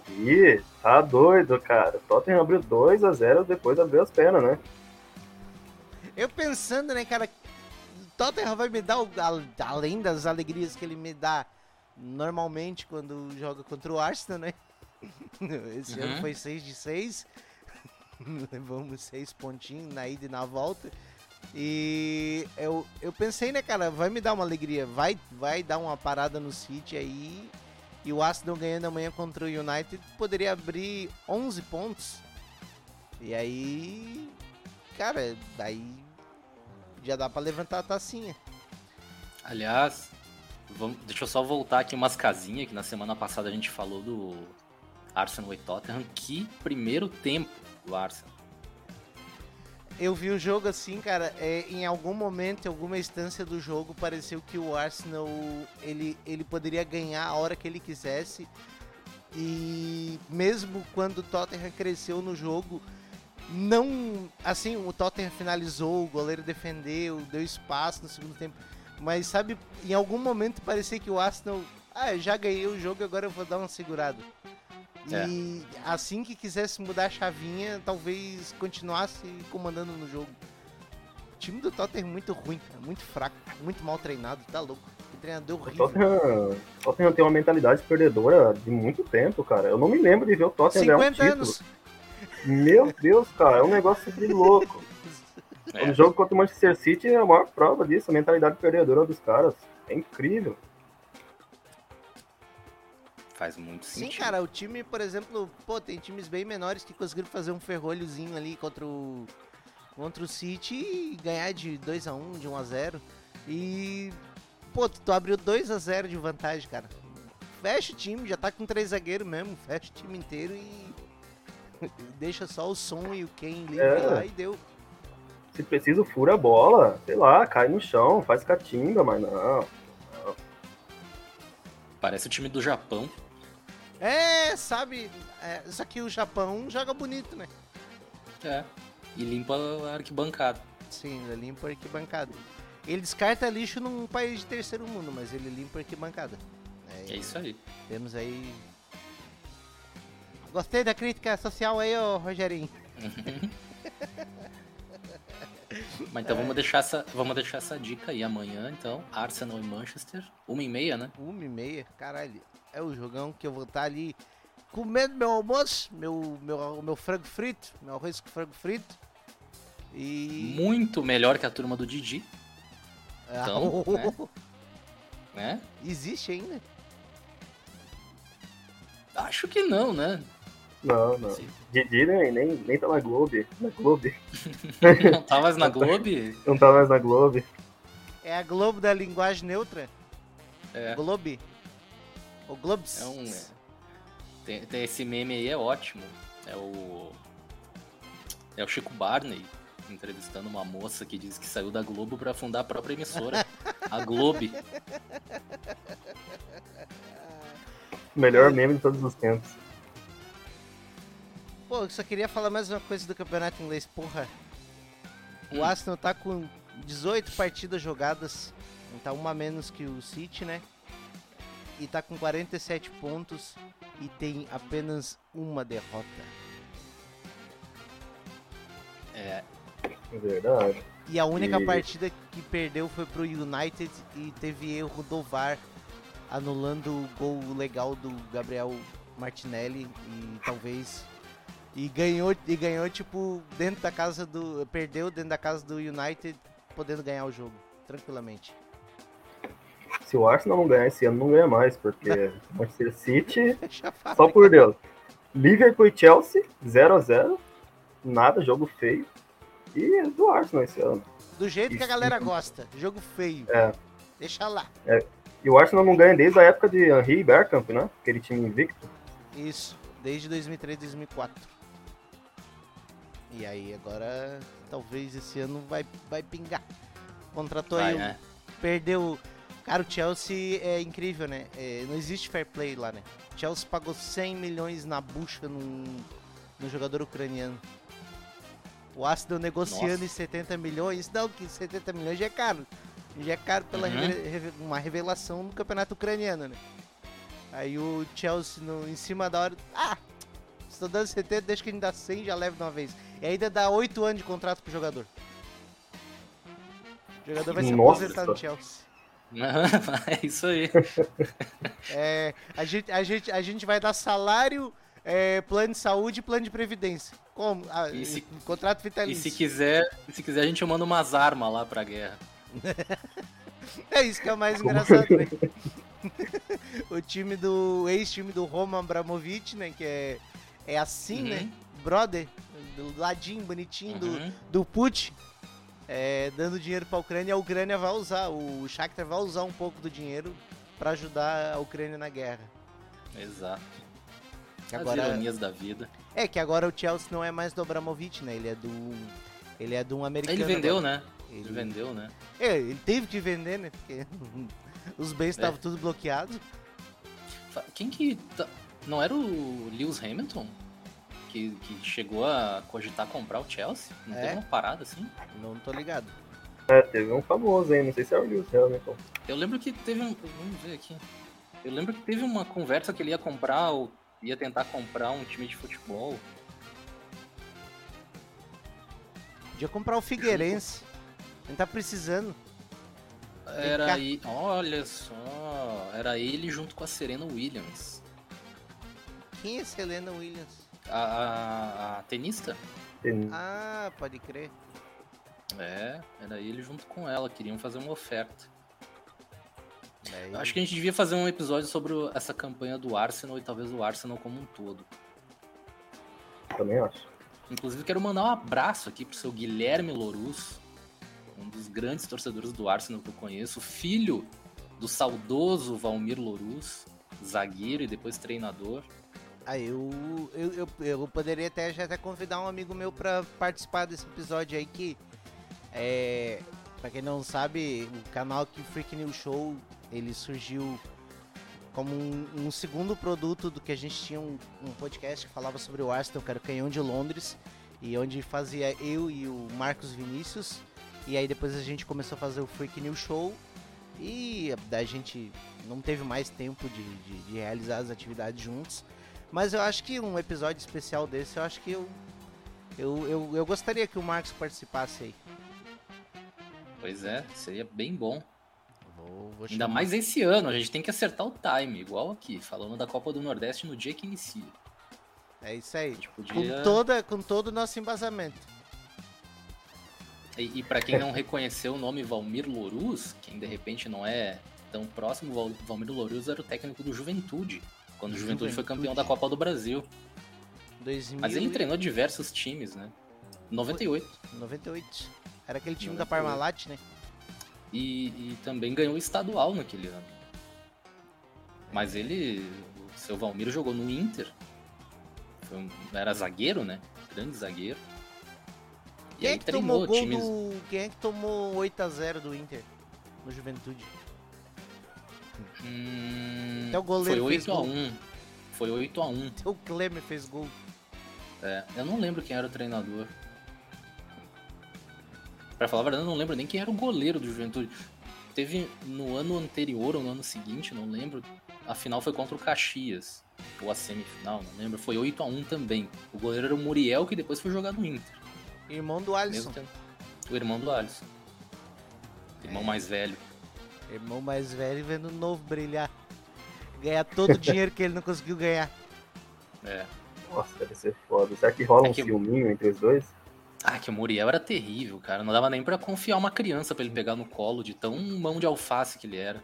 Vi, tá doido, cara. Tottenham abriu 2 a 0 depois abriu as pernas, né? Eu pensando, né, cara, Tottenham vai me dar, o, a, além das alegrias que ele me dá normalmente quando joga contra o Arsenal, né? Esse Uhum. ano foi 6 de 6. Levamos 6 pontinhos na ida e na volta. E eu, eu pensei, né, cara, vai me dar uma alegria. Vai, vai dar uma parada no City aí. E o Arsenal ganhando amanhã contra o United poderia abrir 11 pontos. E aí, cara, daí já dá pra levantar a tacinha. Aliás, vamos- deixa eu só voltar aqui umas casinhas que na semana passada a gente falou do Arsenal e Tottenham. Que primeiro tempo do Arsenal. Eu vi o jogo assim, cara, é, em algum momento, em alguma instância do jogo, pareceu que o Arsenal ele, ele poderia ganhar a hora que ele quisesse. E mesmo quando o Tottenham cresceu no jogo, não. Assim, o Tottenham finalizou, o goleiro defendeu, deu espaço no segundo tempo. Mas sabe, em algum momento parecia que o Arsenal. Ah, já ganhei o jogo, agora eu vou dar uma segurada. É. E assim que quisesse mudar a chavinha, talvez continuasse comandando no jogo. O time do Tottenham é muito ruim, cara, muito fraco, muito mal treinado, tá louco. Que treinador O horrível. Tottenham, o Tottenham tem uma mentalidade perdedora de muito tempo, cara. Eu não me lembro de ver o Tottenham ganhar um 50 título. anos. Meu Deus, cara, é um negócio de louco. É. O jogo contra o Manchester City é a maior prova disso, a mentalidade perdedora dos caras. É incrível. Faz muito Sim, sentido. cara, o time, por exemplo, pô, tem times bem menores que conseguiram fazer um ferrolhozinho ali contra o contra o City e ganhar de 2 a 1, de 1 a 0. E pô, tu, tu abriu 2 a 0 de vantagem, cara. Fecha o time, já tá com três zagueiros mesmo, fecha o time inteiro e deixa só o som e o Ken livre É. lá e deu. Se preciso, fura a bola, sei lá, cai no chão, faz catimba, mas não. Parece o time do Japão. É, sabe, é, só que o Japão joga bonito, né? É. E limpa a arquibancada. Sim, ele limpa a arquibancada. Ele descarta lixo num país de terceiro mundo, mas ele limpa a arquibancada. É isso aí. Temos aí. Gostei da crítica social aí, ô Rogerinho. Mas então vamos deixar essa, vamos deixar essa dica aí amanhã, então. Arsenal e Manchester, uma e meia, né? Uma e meia, caralho. É o jogão que eu vou estar ali comendo meu almoço, meu, meu, meu frango frito, meu arroz com frango frito. E. Muito melhor que a turma do Didi, Ah, então, né? né? Existe ainda? Acho que não, né? Não, não. Sim. Didi nem, nem, nem tá na Globo. Na Globo. Não tá mais na Globo? Não tá mais na Globo. É a Globo da linguagem neutra? É. Globe? O Globes? É um. é. Tem, tem esse meme aí, é ótimo. É o. É o Chico Barney entrevistando uma moça que diz que saiu da Globo pra fundar a própria emissora. a Globe. Melhor meme de todos os tempos. Pô, eu só queria falar mais uma coisa do campeonato inglês, porra. O Hum. Arsenal tá com 18 partidas jogadas, tá uma a menos que o City, né? E tá com 47 pontos e tem apenas uma derrota. É, É verdade. E a única E- partida que perdeu foi pro United e teve erro do VAR, anulando o gol legal do Gabriel Martinelli e talvez e ganhou e ganhou tipo dentro da casa do perdeu dentro da casa do United, podendo ganhar o jogo tranquilamente. Se o Arsenal não ganhar esse ano, não ganha mais, porque Manchester City, a só por Deus. Liverpool e Chelsea, 0x0. Nada, jogo feio. E é do Arsenal esse ano. Do jeito que a galera gosta, jogo feio. É. Deixa lá. E o Arsenal não ganha desde a época de Henry e Bergkamp, né? Aquele time invicto. Isso, desde 2003, 2004. E aí agora talvez esse ano vai vai pingar. Contratou vai, aí, o- né? perdeu. Cara, o Chelsea é incrível, né? É, não existe fair play lá, né? O Chelsea pagou 100 milhões na bucha num, num jogador ucraniano. O Arsenal negociando Nossa. em 70 milhões. Não, que 70 milhões já é caro. Já é caro pela Uhum. uma revelação no campeonato ucraniano, né? Aí o Chelsea no, em cima da hora. Ah! Estou dando 70, deixa que a gente dá 100 já leva de uma vez. E ainda dá 8 anos de contrato pro jogador. O jogador vai se Nossa. aposentar no Chelsea. é isso aí. É, a, gente, a, gente, a gente vai dar salário, é, plano de saúde e plano de previdência. Como? Ah, E se- contrato E vitalício. se quiser, se quiser a gente manda umas armas lá pra guerra. É isso que é o mais engraçado, né? o time do. ex-time do Roman Abramovich, né? Que é, é assim, Uhum. né? Brother, do ladinho, bonitinho do, Uhum. do Putin. É, dando dinheiro pra Ucrânia, a Ucrânia vai usar, o Shakhtar vai usar um pouco do dinheiro pra ajudar a Ucrânia na guerra. Exato. Que As agora, ironias da vida. é que agora o Chelsea não é mais do Abramovich, né? Ele é do. Ele é de um americano. Ele vendeu, agora. né? Ele Ele, vendeu, né? É, ele teve que vender, né? Porque os bens estavam tudo bloqueados. Quem que. tá- Não era o Lewis Hamilton? Que, que chegou a cogitar comprar o Chelsea? Não É? teve uma parada assim? Não tô ligado. É, teve um famoso aí, não sei se é o Lewis Hamilton. Eu lembro que teve um. Vamos ver aqui. Eu lembro que teve uma conversa que ele ia comprar, ou ia tentar comprar um time de futebol. Podia comprar o Figueirense. Ele tá precisando. Era aí. Olha só. Era ele junto com a Serena Williams. Quem é Selena Williams? A, a- a tenista? Tem- Ah, pode crer. É, era ele junto com ela. Queriam fazer uma oferta. Daí- Eu acho que a gente devia fazer um episódio sobre essa campanha do Arsenal e talvez o Arsenal como um todo. Também acho. Inclusive, quero mandar um abraço aqui pro seu Guilherme Lorus, um dos grandes torcedores do Arsenal que eu conheço, filho do saudoso Valmir Lorus, zagueiro e depois treinador. Ah, eu, eu, eu, eu poderia até já até convidar um amigo meu pra participar desse episódio aí que é, pra quem não sabe, o canal aqui Freak News Show, ele surgiu como um, um segundo produto do que a gente tinha um, um podcast que falava sobre o Arsenal, que era o Canhão de Londres, e onde fazia eu e o Marcos Vinícius, e aí depois a gente começou a fazer o Freak News Show, e daí a gente não teve mais tempo de, de, de realizar as atividades juntos, mas eu acho que um episódio especial desse, eu acho que eu, eu, eu, eu gostaria que o Marcos participasse aí. Pois é, seria bem bom. Vou, vou Ainda mais esse ano, a gente tem que acertar o time, igual aqui, falando da Copa do Nordeste no dia que inicia. É isso aí. gente Com, podia... toda, com todo o nosso embasamento. E, e para quem não reconheceu o nome Valmir Lorus, quem de repente não é tão próximo, Val- Valmir Lorus era o técnico do Juventude, quando o Juventude, foi campeão da Copa do Brasil. 2000 Mas ele treinou diversos times, né? 98. 98. Era aquele time 98. da Parmalat, né? E, e também ganhou o estadual naquele ano. Mas ele, o seu Valmir jogou no Inter. Um- era zagueiro, né? Grande zagueiro. E Quem é aí que tomou treinou times. do. Quem é que tomou 8x0 do Inter no Juventude? Hum, Até o goleiro foi fez 8 a gol. 1 Foi 8 a 1 O Klemer fez gol. É, eu não lembro quem era o treinador. Pra falar a verdade, eu não lembro nem quem era o goleiro do Juventude. Teve no ano anterior ou no ano seguinte, não lembro. A final foi contra o Caxias. Ou a semifinal, não lembro. Foi 8 a 1 também. O goleiro era o Muriel, que depois foi jogar no Inter. Irmão do Alisson. O irmão do Alisson. Irmão mais velho. Irmão mais velho vendo o novo brilhar. Ganhar todo o dinheiro que ele não conseguiu ganhar. É. Nossa, deve ser foda. Será que rola É um que- filminho entre os dois? Ah, que o Muriel era terrível, cara. Não dava nem pra confiar uma criança pra ele pegar no colo de tão mão de alface que ele era.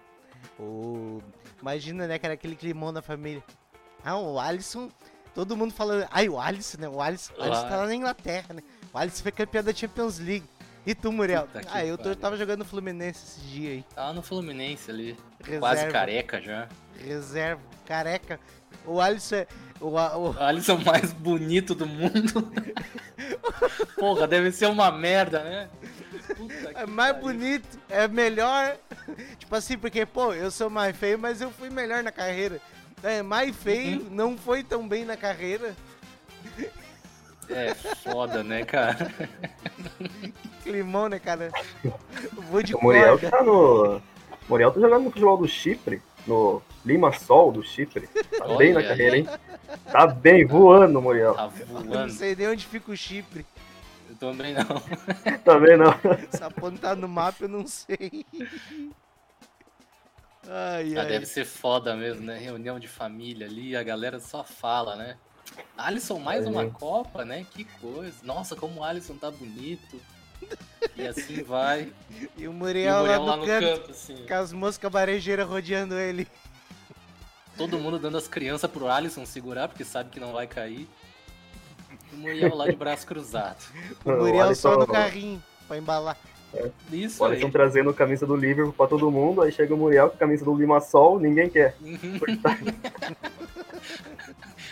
O... Imagina, né, cara, aquele climão da família. Ah, o Alisson, todo mundo falando. Ai, o Alisson, né? O Alisson, o Alisson tá lá na Inglaterra, né? O Alisson foi campeão da Champions League. E tu, Muriel? Puta Ah, eu tô- tava jogando Fluminense esses dias aí. Tava no Fluminense ali. Reserva, Quase careca já. Reserva, careca. O Alisson é. O, o- O Alisson mais bonito do mundo. Porra, deve ser uma merda, né? É mais pariu. bonito, é melhor. tipo assim, porque, pô, eu sou mais feio, mas eu fui melhor na carreira. É, mais feio, Uhum. não foi tão bem na carreira. É foda, né, cara? Climão, né, cara? Vou de O Muriel corda. tá no. Muriel tá jogando no futebol do Chipre, no Limassol do Chipre. Tá Olha bem na carreira, hein? Tá bem, voando, Muriel. Tá Eu não voando. sei nem onde fica o Chipre. Eu também não. Tá bem, não. Se apontar no mapa, eu não sei. Ai, Ah, ai. deve ser foda mesmo, né? Reunião de família ali, a galera só fala, né? Alisson, mais É. uma Copa, né? Que coisa. Nossa, como o Alisson tá bonito. E assim vai. E o E o Muriel, Muriel lá no canto, canto, assim. com as moscas varejeiras rodeando ele. Todo mundo dando as crianças pro Alisson segurar, porque sabe que não vai cair. E o Muriel lá de braço cruzado. O Muriel olha só só, no carrinho, pra embalar. Isso O aí. Alisson trazendo a camisa do Liverpool pra todo mundo, aí chega o Muriel com a camisa do Limassol, ninguém quer.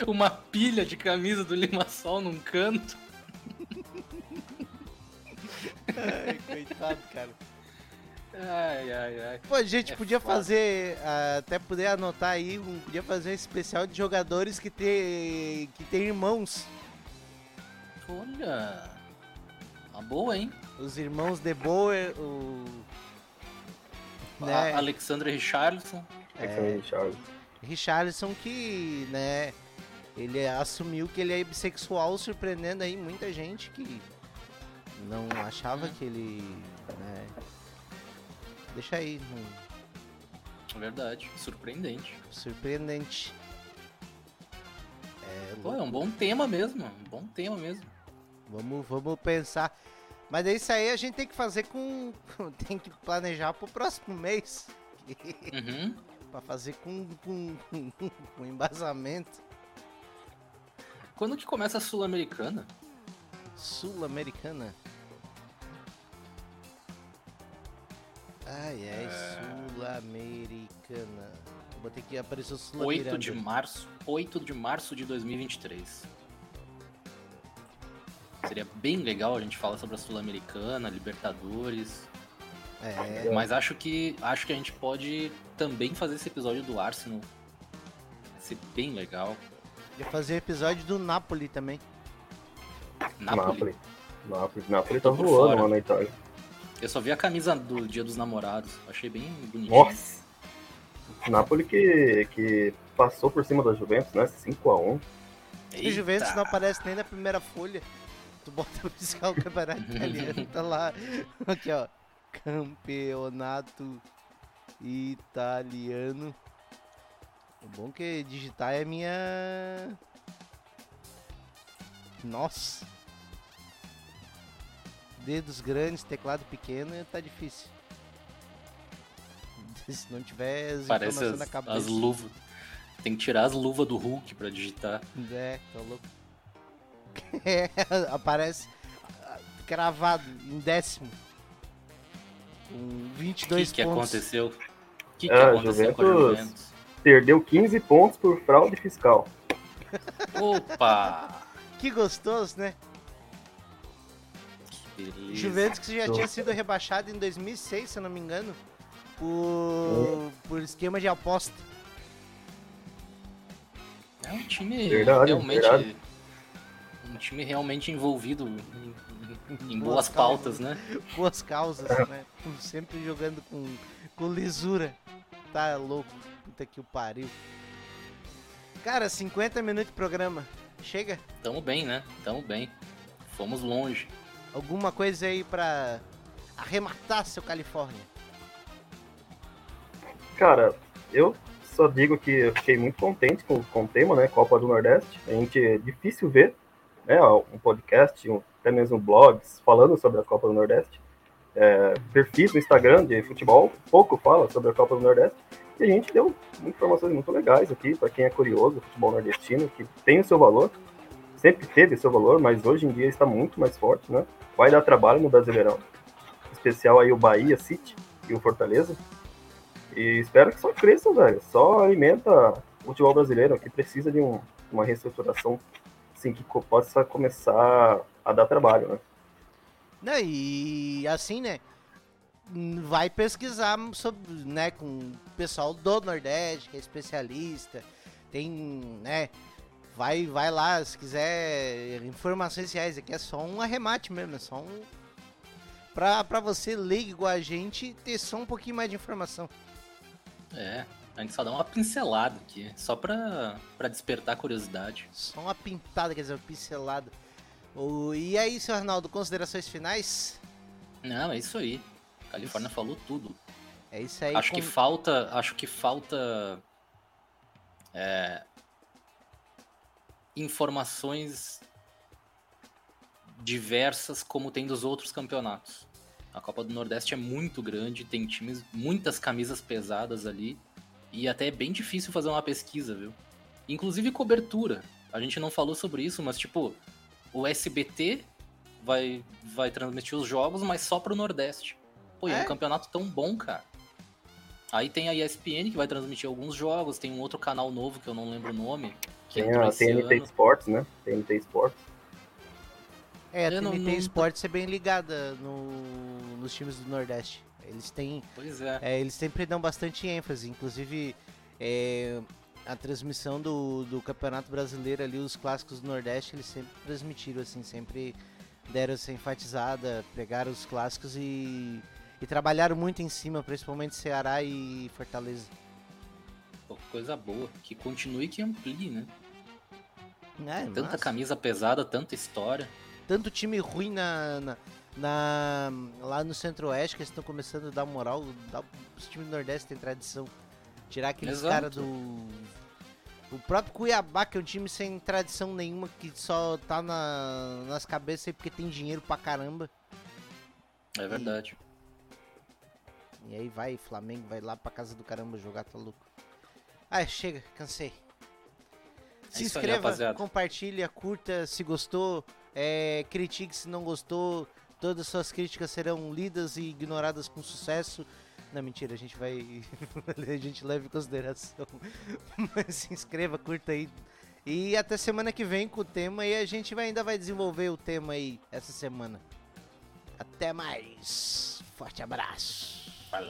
Uma pilha de camisa do Limassol num canto. Ai, coitado, cara. Ai, ai, ai. Pô, a gente É podia foda. fazer, ah, até poder anotar aí, um, podia fazer um especial de jogadores que tem, que tem irmãos. Olha. Uma boa, hein? Os irmãos De Boer, o... A Né, Alexandre Richarlison. É. Charles. Richarlison que, né, ele assumiu que ele é bissexual, surpreendendo aí muita gente que não achava que ele, né, deixa aí, não- Verdade. Surpreendente. surpreendente. É, Pô, é um bom tema mesmo. Um bom tema mesmo. Vamos, vamos pensar. Mas é isso aí a gente tem que fazer com. Tem que planejar pro próximo mês. Uhum. pra fazer com, com, com embasamento. Quando que começa a Sul-Americana? Sul-Americana. Ai, ai, Sul-Americana. Eu Botei que apareceu 8 Sul-Americana. de março. 8 de março de 2023. Seria bem legal a gente falar sobre a Sul-Americana, Libertadores. É, Mas acho que acho que a gente pode também fazer esse episódio do Arsenal. Vai ser bem legal. ia fazer episódio do Napoli também. Napoli. Napoli. Napoli. Napoli tá voando fora. lá na Itália. Eu só vi a camisa do Dia dos Namorados. Achei bem bonitinho. Nossa! Napoli que, que passou por cima da Juventus, né? 5x1. O Juventus não aparece nem na primeira folha. Tu bota o campeonato italiano, tá lá. Aqui, ó. Campeonato italiano. O bom que digitar é minha. Nossa! Dedos grandes, teclado pequeno, tá difícil. Se não tiver as Parece informações na as, cabeça. as luvas. Tem que tirar as luvas do Hulk pra digitar. É, tá louco. É, aparece ah, cravado em décimo. Com O 22 que, que pontos. aconteceu? O que, que Ah, aconteceu com a Juventus. Juventus? Perdeu 15 pontos por fraude fiscal. Opa! Que gostoso, né? Beleza. Juventus que já Tô. tinha sido rebaixado em 2006, se eu não me engano, por, por esquema de aposta. É um time Verdade, realmente. verdade. Um time realmente envolvido em, em- em Boas boas pautas, né? Boas causas, né? Sempre jogando com, com lisura. Tá louco. Puta que o pariu. Cara, 50 minutos de programa. Chega? Tamo bem, né? Tamo bem. Fomos longe. Alguma coisa aí pra arrematar seu Califórnia? Cara, eu só digo que eu fiquei muito contente com, com o tema, né? Copa do Nordeste. A gente é difícil ver, né? Um podcast, um, até mesmo blogs falando sobre a Copa do Nordeste. É, perfis no Instagram de futebol, pouco fala sobre a Copa do Nordeste. E a gente deu informações muito legais aqui para quem é curioso, futebol nordestino, que tem o seu valor, sempre teve seu valor, mas hoje em dia está muito mais forte, né? Vai dar trabalho no Brasileirão. Em especial aí o Bahia City e o Fortaleza. E espero que só cresça, velho. Só alimenta o futebol brasileiro, que precisa de um- uma reestruturação assim, que possa começar a dar trabalho, né? Né, e assim, né? Vai pesquisar sobre, né, com o pessoal do Nordeste, que é especialista. Tem, né? Vai, vai lá, se quiser informações reais. Aqui é só um arremate mesmo, é só um. Pra, pra você, leigo igual a gente, ter só um pouquinho mais de informação. É, a gente só dá uma pincelada aqui, só pra, pra despertar a curiosidade. Só uma pintada, quer dizer, uma pincelada. O... E aí, seu Arnaldo, considerações finais? Não, é isso aí. A Califórnia falou tudo. É isso aí. acho com- que falta. Acho que falta. é, informações diversas como tem dos outros campeonatos. A Copa do Nordeste é muito grande, tem times, muitas camisas pesadas ali. E até é bem difícil fazer uma pesquisa, viu? Inclusive cobertura. A gente não falou sobre isso, mas tipo, o SBT vai, vai transmitir os jogos, mas só pro Nordeste. Pô, é É? um campeonato tão bom, cara. Aí tem a ESPN que vai transmitir alguns jogos, tem um outro canal novo que eu não lembro o nome. Que Tem a TNT ano. Sports, né? TNT Sports. É, a Eu TNT não- Sports é bem ligada no... nos times do Nordeste. Eles têm, Pois é. é, eles sempre dão bastante ênfase. Inclusive, é, a transmissão do, do Campeonato Brasileiro ali, os clássicos do Nordeste, eles sempre transmitiram, assim, sempre deram essa enfatizada, pegaram os clássicos e, e trabalharam muito em cima, principalmente Ceará e Fortaleza. Coisa boa. Que continue e que amplie, né? É, Tanta massa. camisa pesada, tanta história. tanto time ruim na, na, na- lá no Centro-Oeste que eles estão começando a dar moral. Dá, os times do Nordeste têm tradição. Tirar aqueles caras do. O próprio Cuiabá, que é um time sem tradição nenhuma, que só tá na, nas cabeças aí porque tem dinheiro pra caramba. É verdade. E aí vai, Flamengo vai lá pra casa do caramba jogar, tá louco. Ah, chega, cansei. Se É aí, inscreva, rapaziada. compartilha, curta se gostou, é, critique se não gostou. Todas as suas críticas serão lidas e ignoradas com sucesso. Não, mentira, a gente vai. a gente leva em consideração. Mas se inscreva, curta aí. E até semana que vem com o tema e a gente vai, ainda vai desenvolver o tema aí essa semana. Até mais. Forte abraço.